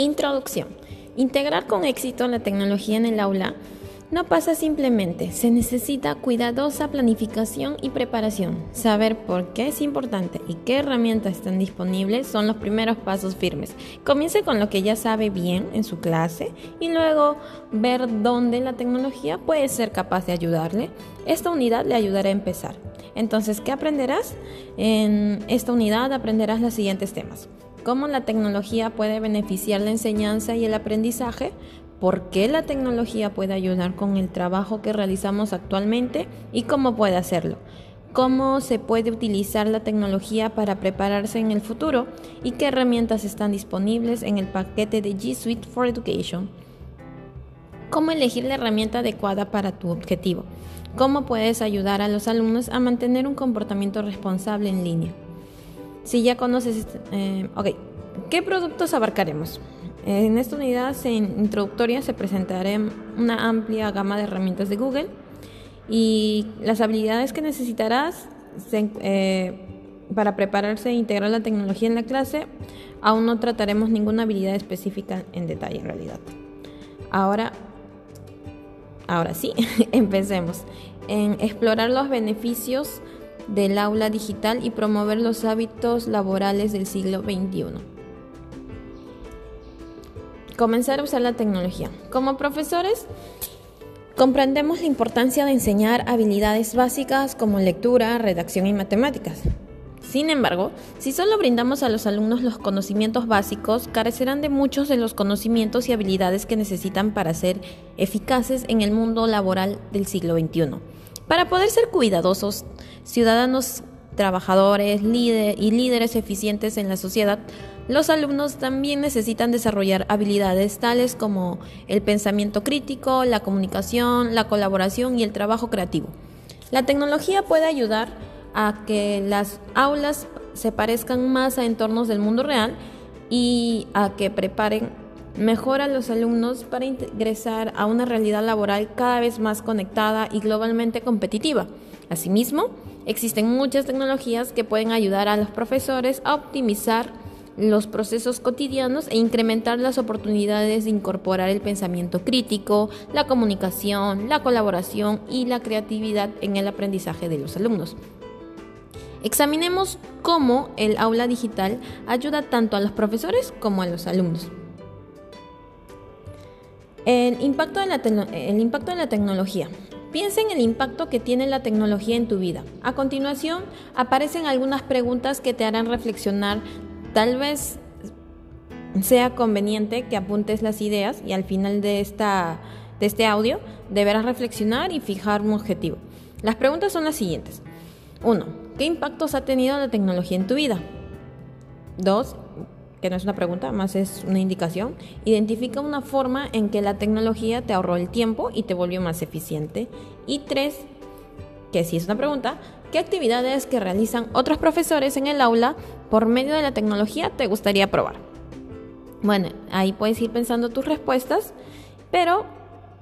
Introducción. Integrar con éxito la tecnología en el aula no pasa simplemente, se necesita cuidadosa planificación y preparación. Saber por qué es importante y qué herramientas están disponibles son los primeros pasos firmes. Comience con lo que ya sabe bien en su clase y luego ver dónde la tecnología puede ser capaz de ayudarle. Esta unidad le ayudará a empezar. Entonces, ¿qué aprenderás? En esta unidad aprenderás los siguientes temas cómo la tecnología puede beneficiar la enseñanza y el aprendizaje, por qué la tecnología puede ayudar con el trabajo que realizamos actualmente y cómo puede hacerlo, cómo se puede utilizar la tecnología para prepararse en el futuro y qué herramientas están disponibles en el paquete de G Suite for Education. Cómo elegir la herramienta adecuada para tu objetivo. Cómo puedes ayudar a los alumnos a mantener un comportamiento responsable en línea. Si ya conoces, este, eh, ok, ¿qué productos abarcaremos? En esta unidad introductoria se presentará una amplia gama de herramientas de Google y las habilidades que necesitarás eh, para prepararse e integrar la tecnología en la clase. Aún no trataremos ninguna habilidad específica en detalle en realidad. Ahora, ahora sí, empecemos en explorar los beneficios del aula digital y promover los hábitos laborales del siglo XXI. Comenzar a usar la tecnología. Como profesores, comprendemos la importancia de enseñar habilidades básicas como lectura, redacción y matemáticas. Sin embargo, si solo brindamos a los alumnos los conocimientos básicos, carecerán de muchos de los conocimientos y habilidades que necesitan para ser eficaces en el mundo laboral del siglo XXI. Para poder ser cuidadosos, ciudadanos trabajadores y líderes eficientes en la sociedad, los alumnos también necesitan desarrollar habilidades tales como el pensamiento crítico, la comunicación, la colaboración y el trabajo creativo. La tecnología puede ayudar a que las aulas se parezcan más a entornos del mundo real y a que preparen mejor a los alumnos para ingresar a una realidad laboral cada vez más conectada y globalmente competitiva. Asimismo, existen muchas tecnologías que pueden ayudar a los profesores a optimizar los procesos cotidianos e incrementar las oportunidades de incorporar el pensamiento crítico, la comunicación, la colaboración y la creatividad en el aprendizaje de los alumnos. Examinemos cómo el aula digital ayuda tanto a los profesores como a los alumnos. El impacto, de la la tecnología. Piensa en el impacto que tiene la tecnología en tu vida. A continuación, aparecen algunas preguntas que te harán reflexionar. Tal vez sea conveniente que apuntes las ideas y al final de, esta, de este audio deberás reflexionar y fijar un objetivo. Las preguntas son las siguientes. 1. ¿Qué impactos ha tenido la tecnología en tu vida? 2 que no es una pregunta, más es una indicación, identifica una forma en que la tecnología te ahorró el tiempo y te volvió más eficiente. Y tres, que si es una pregunta, ¿qué actividades que realizan otros profesores en el aula por medio de la tecnología te gustaría probar? Bueno, ahí puedes ir pensando tus respuestas, pero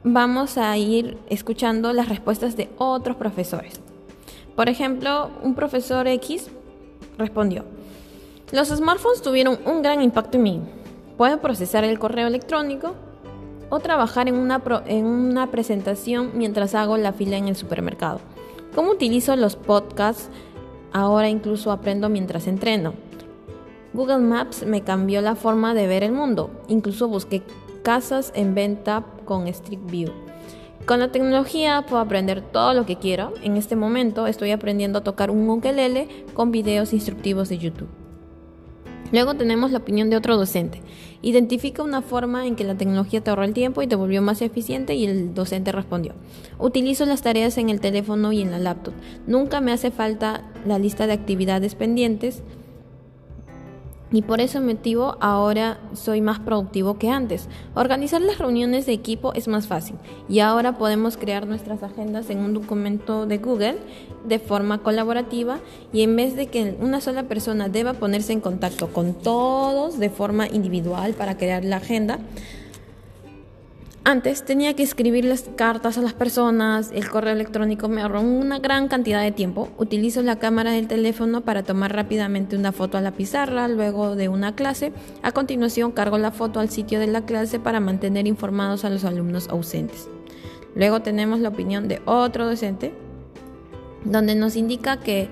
vamos a ir escuchando las respuestas de otros profesores. Por ejemplo, un profesor X respondió, los smartphones tuvieron un gran impacto en mí. Puedo procesar el correo electrónico o trabajar en una, en una presentación mientras hago la fila en el supermercado. ¿Cómo utilizo los podcasts? Ahora incluso aprendo mientras entreno. Google Maps me cambió la forma de ver el mundo. Incluso busqué casas en venta con Street View. Con la tecnología puedo aprender todo lo que quiero. En este momento estoy aprendiendo a tocar un ukelele con videos instructivos de YouTube. Luego tenemos la opinión de otro docente. Identifica una forma en que la tecnología te ahorró el tiempo y te volvió más eficiente y el docente respondió. Utilizo las tareas en el teléfono y en la laptop. Nunca me hace falta la lista de actividades pendientes y por ese motivo ahora soy más productivo que antes. Organizar las reuniones de equipo es más fácil y ahora podemos crear nuestras agendas en un documento de Google de forma colaborativa y en vez de que una sola persona deba ponerse en contacto con todos de forma individual para crear la agenda, Antes tenía que escribirles cartas a las personas, el correo electrónico me ahorró una gran cantidad de tiempo. Utilizo la cámara del teléfono para tomar rápidamente una foto a la pizarra luego de una clase. A continuación cargo la foto al sitio de la clase para mantener informados a los alumnos ausentes. Luego tenemos la opinión de otro docente donde nos indica que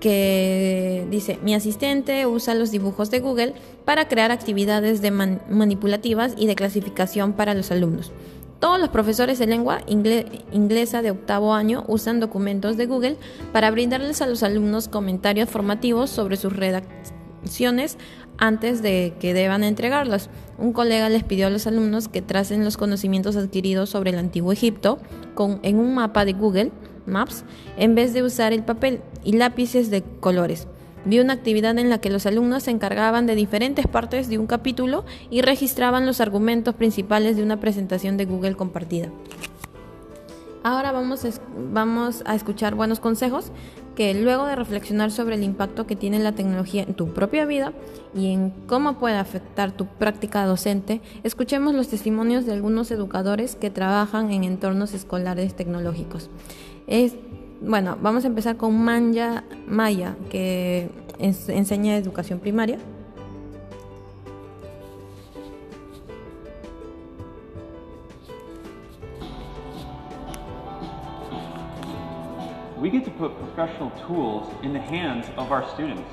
que dice, mi asistente usa los dibujos de Google para crear actividades de manipulativas y de clasificación para los alumnos. Todos los profesores de lengua inglesa de octavo año usan documentos de Google para brindarles a los alumnos comentarios formativos sobre sus redacciones antes de que deban entregarlas. Un colega les pidió a los alumnos que tracen los conocimientos adquiridos sobre el antiguo Egipto en un mapa de Google Maps en vez de usar el papel y lápices de colores. Vi una actividad en la que los alumnos se encargaban de diferentes partes de un capítulo y registraban los argumentos principales de una presentación de Google compartida. Ahora vamos a, vamos a escuchar buenos consejos que luego de reflexionar sobre el impacto que tiene la tecnología en tu propia vida y en cómo puede afectar tu práctica docente, escuchemos los testimonios de algunos educadores que trabajan en entornos escolares tecnológicos. Es, bueno, vamos a empezar con Manja Maya, que enseña educación primaria. we get to put professional tools in the hands of our students.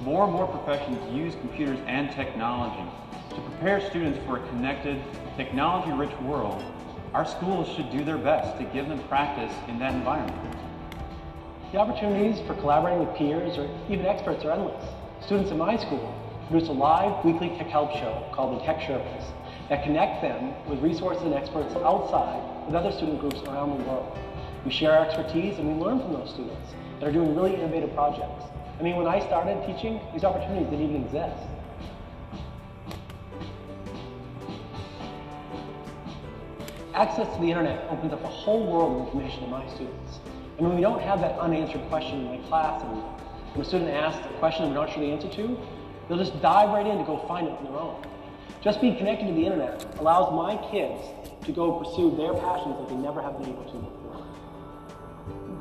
More and more professions use computers and technology to prepare students for a connected, technology-rich world our schools should do their best to give them practice in that environment. The opportunities for collaborating with peers or even experts are endless. Students in my school produce a live weekly tech help show called the Tech Sherpas that connect them with resources and experts outside with other student groups around the world. We share our expertise and we learn from those students that are doing really innovative projects. I mean, when I started teaching, these opportunities didn't even exist. Access to the internet opens up a whole world of information to my students. And when we don't have that unanswered question in my class, and when a student asks a question we're not sure the answer to, they'll just dive right in to go find it on their own. Just being connected to the internet allows my kids to go pursue their passions that they never have been able to before.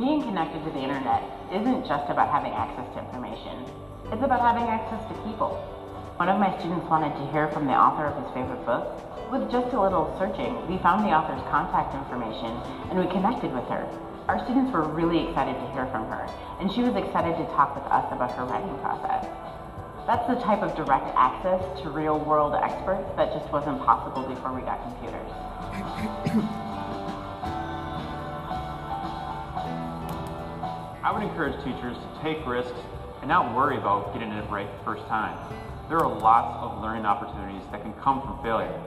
Being connected to the internet isn't just about having access to information. It's about having access to people. One of my students wanted to hear from the author of his favorite book, with just a little searching, we found the author's contact information and we connected with her. Our students were really excited to hear from her, and she was excited to talk with us about her writing process. That's the type of direct access to real world experts that just wasn't possible before we got computers. I would encourage teachers to take risks and not worry about getting it right the first time. There are lots of learning opportunities that can come from failure.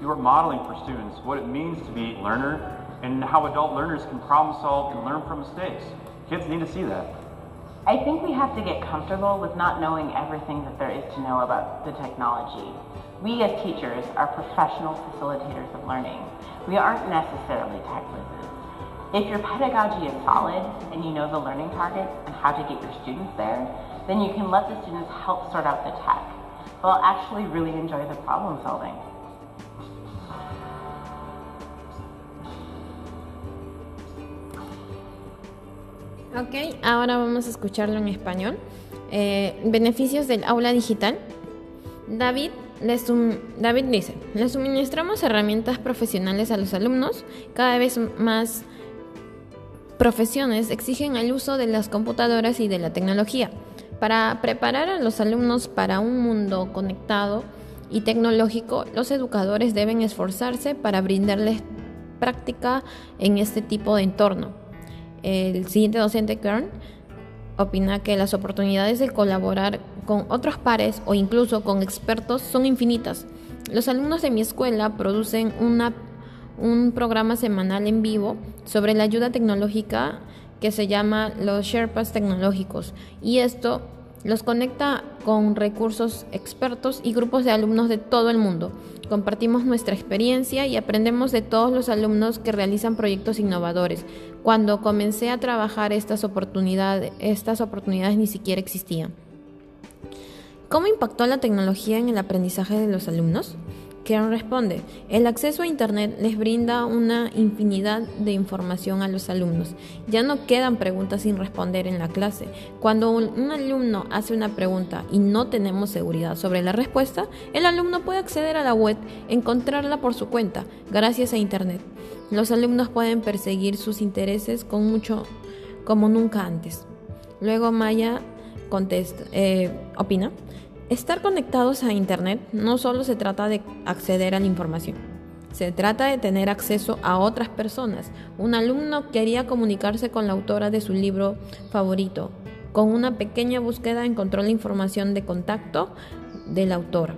You are modeling for students what it means to be a learner and how adult learners can problem solve and learn from mistakes. Kids need to see that. I think we have to get comfortable with not knowing everything that there is to know about the technology. We as teachers are professional facilitators of learning. We aren't necessarily tech wizards. If your pedagogy is solid and you know the learning targets and how to get your students there, then you can let the students help sort out the tech. They'll actually really enjoy the problem solving. Ok, ahora vamos a escucharlo en español. Eh, beneficios del aula digital. David, David dice, le suministramos herramientas profesionales a los alumnos. Cada vez más profesiones exigen el uso de las computadoras y de la tecnología. Para preparar a los alumnos para un mundo conectado y tecnológico, los educadores deben esforzarse para brindarles práctica en este tipo de entorno. El siguiente docente, Kern, opina que las oportunidades de colaborar con otros pares o incluso con expertos son infinitas. Los alumnos de mi escuela producen un programa semanal en vivo sobre la ayuda tecnológica que se llama los Sherpas tecnológicos y esto los conecta con recursos expertos y grupos de alumnos de todo el mundo. Compartimos nuestra experiencia y aprendemos de todos los alumnos que realizan proyectos innovadores. Cuando comencé a trabajar estas oportunidades, estas oportunidades ni siquiera existían. ¿Cómo impactó la tecnología en el aprendizaje de los alumnos? Kern responde, el acceso a Internet les brinda una infinidad de información a los alumnos. Ya no quedan preguntas sin responder en la clase. Cuando un, alumno hace una pregunta y no tenemos seguridad sobre la respuesta, el alumno puede acceder a la web, encontrarla por su cuenta, gracias a Internet. Los alumnos pueden perseguir sus intereses con mucho como nunca antes. Luego Maya contesta, eh, opina. Estar conectados a Internet no solo se trata de acceder a la información, se trata de tener acceso a otras personas. Un alumno quería comunicarse con la autora de su libro favorito. Con una pequeña búsqueda encontró la información de contacto de la autora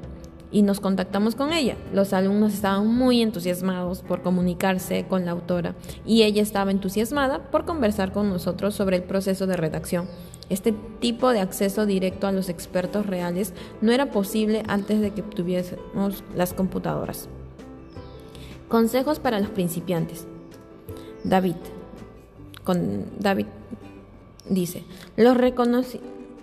y nos contactamos con ella. Los alumnos estaban muy entusiasmados por comunicarse con la autora y ella estaba entusiasmada por conversar con nosotros sobre el proceso de redacción. Este tipo de acceso directo a los expertos reales no era posible antes de que tuviésemos las computadoras. Consejos para los principiantes. David. Con David dice, los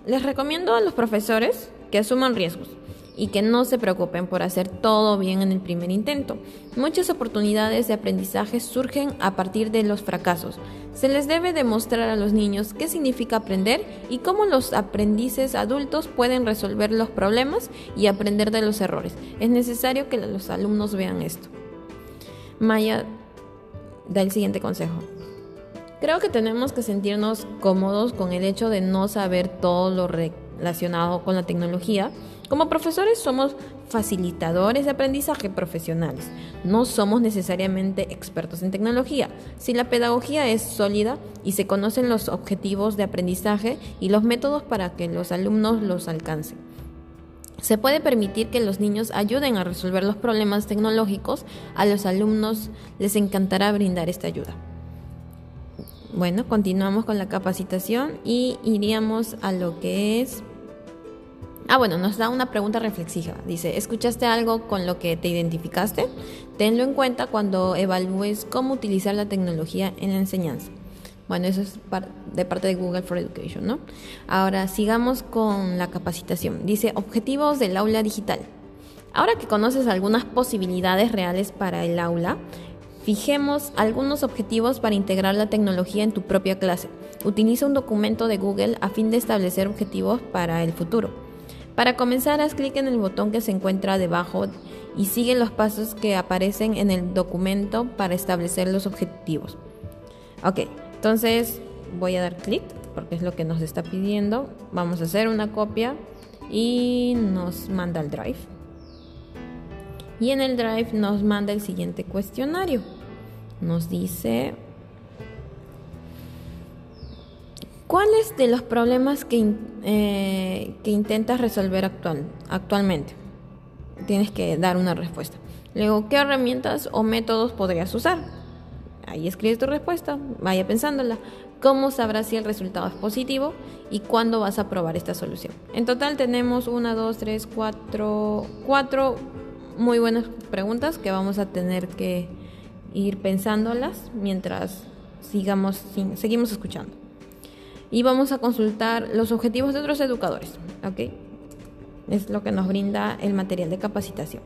les recomiendo a los profesores que asuman riesgos y que no se preocupen por hacer todo bien en el primer intento. Muchas oportunidades de aprendizaje surgen a partir de los fracasos. Se les debe demostrar a los niños qué significa aprender y cómo los aprendices adultos pueden resolver los problemas y aprender de los errores. Es necesario que los alumnos vean esto. Maya da el siguiente consejo. Creo que tenemos que sentirnos cómodos con el hecho de no saber todo lo relacionado con la tecnología como profesores somos facilitadores de aprendizaje profesionales. No somos necesariamente expertos en tecnología. Si la pedagogía es sólida y se conocen los objetivos de aprendizaje y los métodos para que los alumnos los alcancen. Se puede permitir que los niños ayuden a resolver los problemas tecnológicos. A los alumnos les encantará brindar esta ayuda. Bueno, continuamos con la capacitación y iríamos a lo que es Ah, bueno, nos da una pregunta reflexiva. Dice, ¿escuchaste algo con lo que te identificaste? Tenlo en cuenta cuando evalúes cómo utilizar la tecnología en la enseñanza. Bueno, eso es de parte de Google for Education, ¿no? Ahora sigamos con la capacitación. Dice, objetivos del aula digital. Ahora que conoces algunas posibilidades reales para el aula, fijemos algunos objetivos para integrar la tecnología en tu propia clase. Utiliza un documento de Google a fin de establecer objetivos para el futuro. Para comenzar, haz clic en el botón que se encuentra debajo y sigue los pasos que aparecen en el documento para establecer los objetivos. Ok, entonces voy a dar clic porque es lo que nos está pidiendo. Vamos a hacer una copia y nos manda al drive. Y en el drive nos manda el siguiente cuestionario. Nos dice ¿Cuáles de los problemas que, eh, que intentas resolver actual, actualmente? Tienes que dar una respuesta. Luego, ¿qué herramientas o métodos podrías usar? Ahí escribes tu respuesta, vaya pensándola. ¿Cómo sabrás si el resultado es positivo y cuándo vas a probar esta solución? En total tenemos una, dos, tres, cuatro, cuatro muy buenas preguntas que vamos a tener que ir pensándolas mientras sigamos, seguimos escuchando y vamos a consultar los objetivos de otros educadores. ¿ok? Es lo que nos brinda el material de capacitación.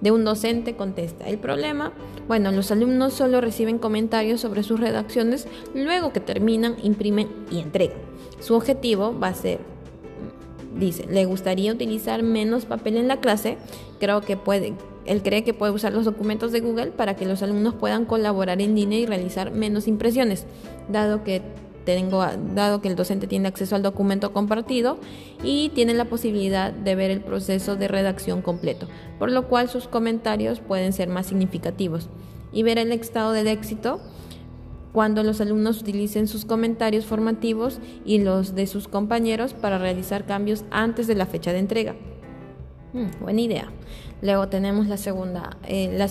De un docente contesta el problema. Bueno, los alumnos solo reciben comentarios sobre sus redacciones, luego que terminan, imprimen y entregan. Su objetivo va a ser, dice, le gustaría utilizar menos papel en la clase. Creo que puede, él cree que puede usar los documentos de Google para que los alumnos puedan colaborar en línea y realizar menos impresiones, dado que tengo, dado que el docente tiene acceso al documento compartido y tiene la posibilidad de ver el proceso de redacción completo, por lo cual sus comentarios pueden ser más significativos y ver el estado del éxito cuando los alumnos utilicen sus comentarios formativos y los de sus compañeros para realizar cambios antes de la fecha de entrega. Mm, buena idea. Luego tenemos la segunda, eh, la,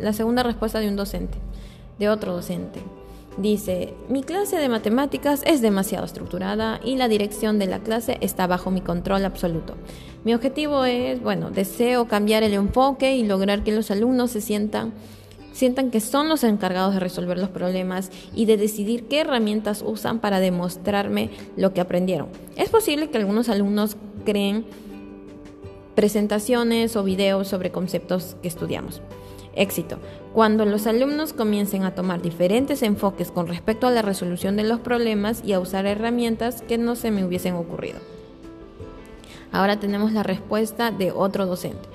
la segunda respuesta de un docente, de otro docente. Dice, mi clase de matemáticas es demasiado estructurada y la dirección de la clase está bajo mi control absoluto. Mi objetivo es, bueno, deseo cambiar el enfoque y lograr que los alumnos se sientan sientan que son los encargados de resolver los problemas y de decidir qué herramientas usan para demostrarme lo que aprendieron. Es posible que algunos alumnos creen presentaciones o videos sobre conceptos que estudiamos. Éxito. Cuando los alumnos comiencen a tomar diferentes enfoques con respecto a la resolución de los problemas y a usar herramientas que no se me hubiesen ocurrido. Ahora tenemos la respuesta de otro docente.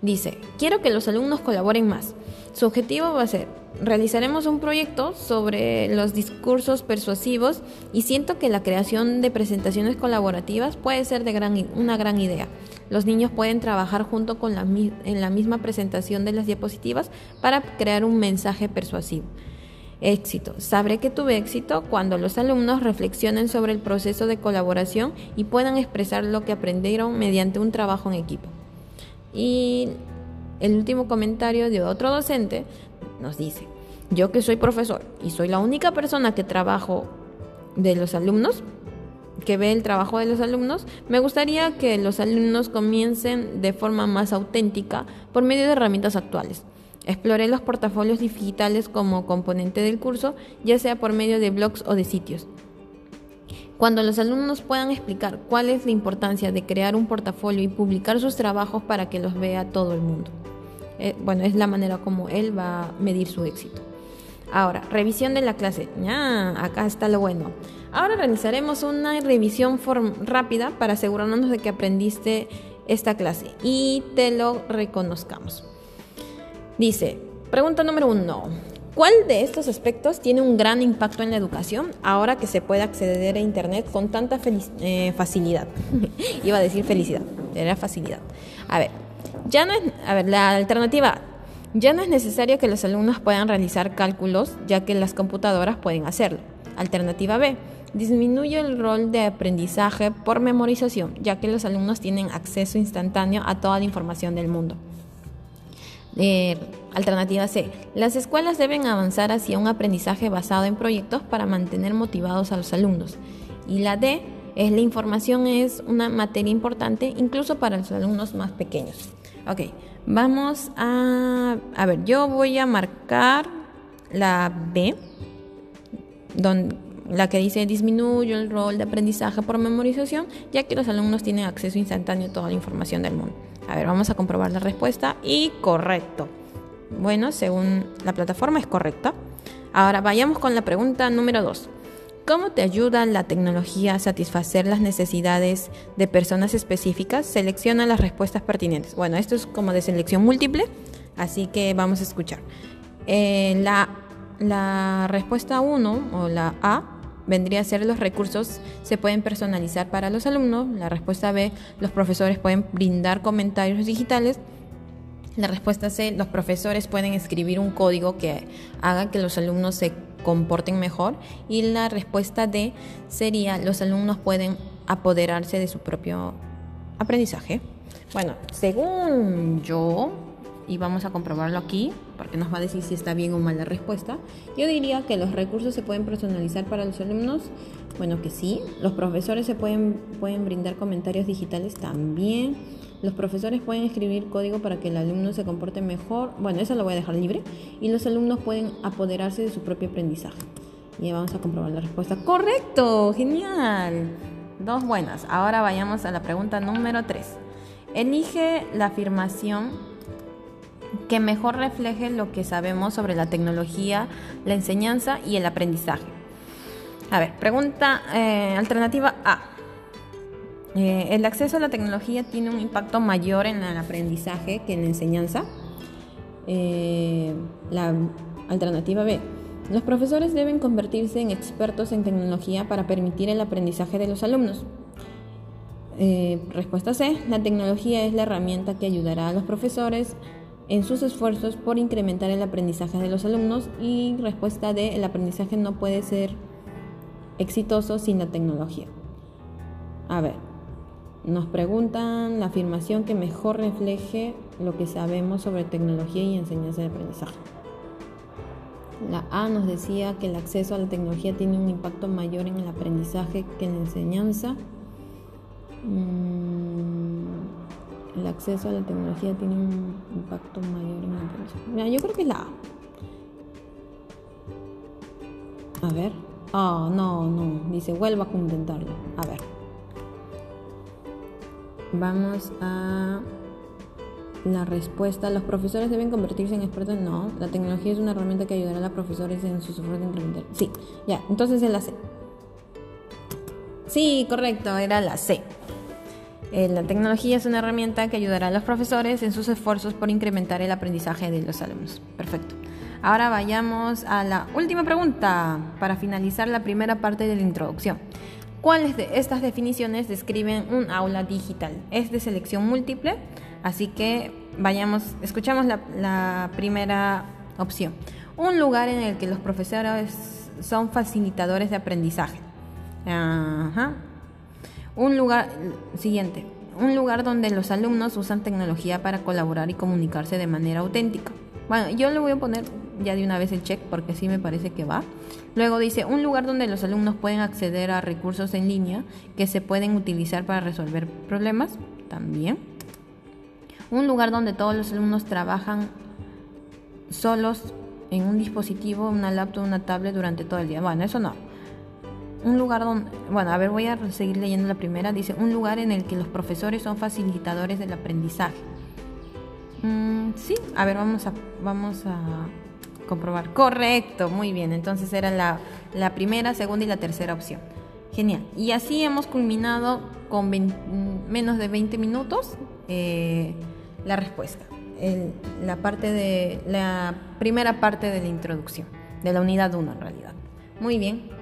Dice, quiero que los alumnos colaboren más. Su objetivo va a ser, realizaremos un proyecto sobre los discursos persuasivos y siento que la creación de presentaciones colaborativas puede ser de gran, una gran idea. Los niños pueden trabajar junto con la, en la misma presentación de las diapositivas para crear un mensaje persuasivo. Éxito. Sabré que tuve éxito cuando los alumnos reflexionen sobre el proceso de colaboración y puedan expresar lo que aprendieron mediante un trabajo en equipo. Y el último comentario de otro docente nos dice, yo que soy profesor y soy la única persona que trabajo de los alumnos, que ve el trabajo de los alumnos, me gustaría que los alumnos comiencen de forma más auténtica por medio de herramientas actuales. Exploré los portafolios digitales como componente del curso, ya sea por medio de blogs o de sitios. Cuando los alumnos puedan explicar cuál es la importancia de crear un portafolio y publicar sus trabajos para que los vea todo el mundo. Eh, bueno, es la manera como él va a medir su éxito. Ahora, revisión de la clase. Ya, acá está lo bueno. Ahora realizaremos una revisión rápida para asegurarnos de que aprendiste esta clase y te lo reconozcamos. Dice, pregunta número uno. ¿Cuál de estos aspectos tiene un gran impacto en la educación ahora que se puede acceder a Internet con tanta eh, facilidad? Iba a decir felicidad, era facilidad. A ver, ya no es, a ver, la alternativa ya no es necesario que los alumnos puedan realizar cálculos, ya que las computadoras pueden hacerlo. Alternativa B. Disminuye el rol de aprendizaje por memorización, ya que los alumnos tienen acceso instantáneo a toda la información del mundo. Eh, alternativa C. Las escuelas deben avanzar hacia un aprendizaje basado en proyectos para mantener motivados a los alumnos. Y la D es la información es una materia importante incluso para los alumnos más pequeños. Ok, Vamos a... A ver, yo voy a marcar la B, donde, la que dice disminuye el rol de aprendizaje por memorización, ya que los alumnos tienen acceso instantáneo a toda la información del mundo. A ver, vamos a comprobar la respuesta y correcto. Bueno, según la plataforma es correcta. Ahora vayamos con la pregunta número 2. ¿Cómo te ayuda la tecnología a satisfacer las necesidades de personas específicas? Selecciona las respuestas pertinentes. Bueno, esto es como de selección múltiple, así que vamos a escuchar. Eh, la, la respuesta 1 o la A vendría a ser los recursos se pueden personalizar para los alumnos. La respuesta B, los profesores pueden brindar comentarios digitales. La respuesta C, los profesores pueden escribir un código que haga que los alumnos se comporten mejor. Y la respuesta D sería los alumnos pueden apoderarse de su propio aprendizaje. Bueno, según yo, y vamos a comprobarlo aquí, porque nos va a decir si está bien o mal la respuesta, yo diría que los recursos se pueden personalizar para los alumnos. Bueno, que sí. Los profesores se pueden, pueden brindar comentarios digitales también. Los profesores pueden escribir código para que el alumno se comporte mejor. Bueno, eso lo voy a dejar libre. Y los alumnos pueden apoderarse de su propio aprendizaje. Y vamos a comprobar la respuesta. Correcto, genial. Dos buenas. Ahora vayamos a la pregunta número 3. Elige la afirmación que mejor refleje lo que sabemos sobre la tecnología, la enseñanza y el aprendizaje. A ver, pregunta eh, alternativa A. Eh, el acceso a la tecnología tiene un impacto mayor en el aprendizaje que en la enseñanza. Eh, la alternativa B. Los profesores deben convertirse en expertos en tecnología para permitir el aprendizaje de los alumnos. Eh, respuesta C. La tecnología es la herramienta que ayudará a los profesores en sus esfuerzos por incrementar el aprendizaje de los alumnos. Y respuesta D. El aprendizaje no puede ser exitoso sin la tecnología. A ver, nos preguntan la afirmación que mejor refleje lo que sabemos sobre tecnología y enseñanza de aprendizaje. La A nos decía que el acceso a la tecnología tiene un impacto mayor en el aprendizaje que en la enseñanza. Mm, el acceso a la tecnología tiene un impacto mayor en el aprendizaje. yo creo que es la A. A ver. Ah, no, no. Dice, vuelva a intentarlo. A ver. Vamos a la respuesta, los profesores deben convertirse en expertos. No, la tecnología es una herramienta que ayudará a los profesores en sus esfuerzos de incrementar. Sí, ya, entonces es la C. Sí, correcto, era la C. Eh, la tecnología es una herramienta que ayudará a los profesores en sus esfuerzos por incrementar el aprendizaje de los alumnos. Perfecto. Ahora vayamos a la última pregunta para finalizar la primera parte de la introducción. ¿Cuáles de estas definiciones describen un aula digital? Es de selección múltiple, así que vayamos, escuchamos la, primera opción. Un lugar en el que los profesores son facilitadores de aprendizaje. Un lugar siguiente, un lugar donde los alumnos usan tecnología para colaborar y comunicarse de manera auténtica. Bueno, yo le voy a poner ya de una vez el check porque sí me parece que va. Luego dice, un lugar donde los alumnos pueden acceder a recursos en línea que se pueden utilizar para resolver problemas, también. Un lugar donde todos los alumnos trabajan solos en un dispositivo, una laptop, una tablet durante todo el día. Bueno, eso no. Un lugar donde, bueno, a ver, voy a seguir leyendo la primera. Dice, un lugar en el que los profesores son facilitadores del aprendizaje. Mm, sí, a ver, vamos a, vamos a comprobar. Correcto, muy bien. Entonces era la, la primera, segunda y la tercera opción. Genial. Y así hemos culminado con menos de 20 minutos eh, la respuesta. la, parte de, la primera parte de la introducción, de la unidad 1 en realidad. Muy bien.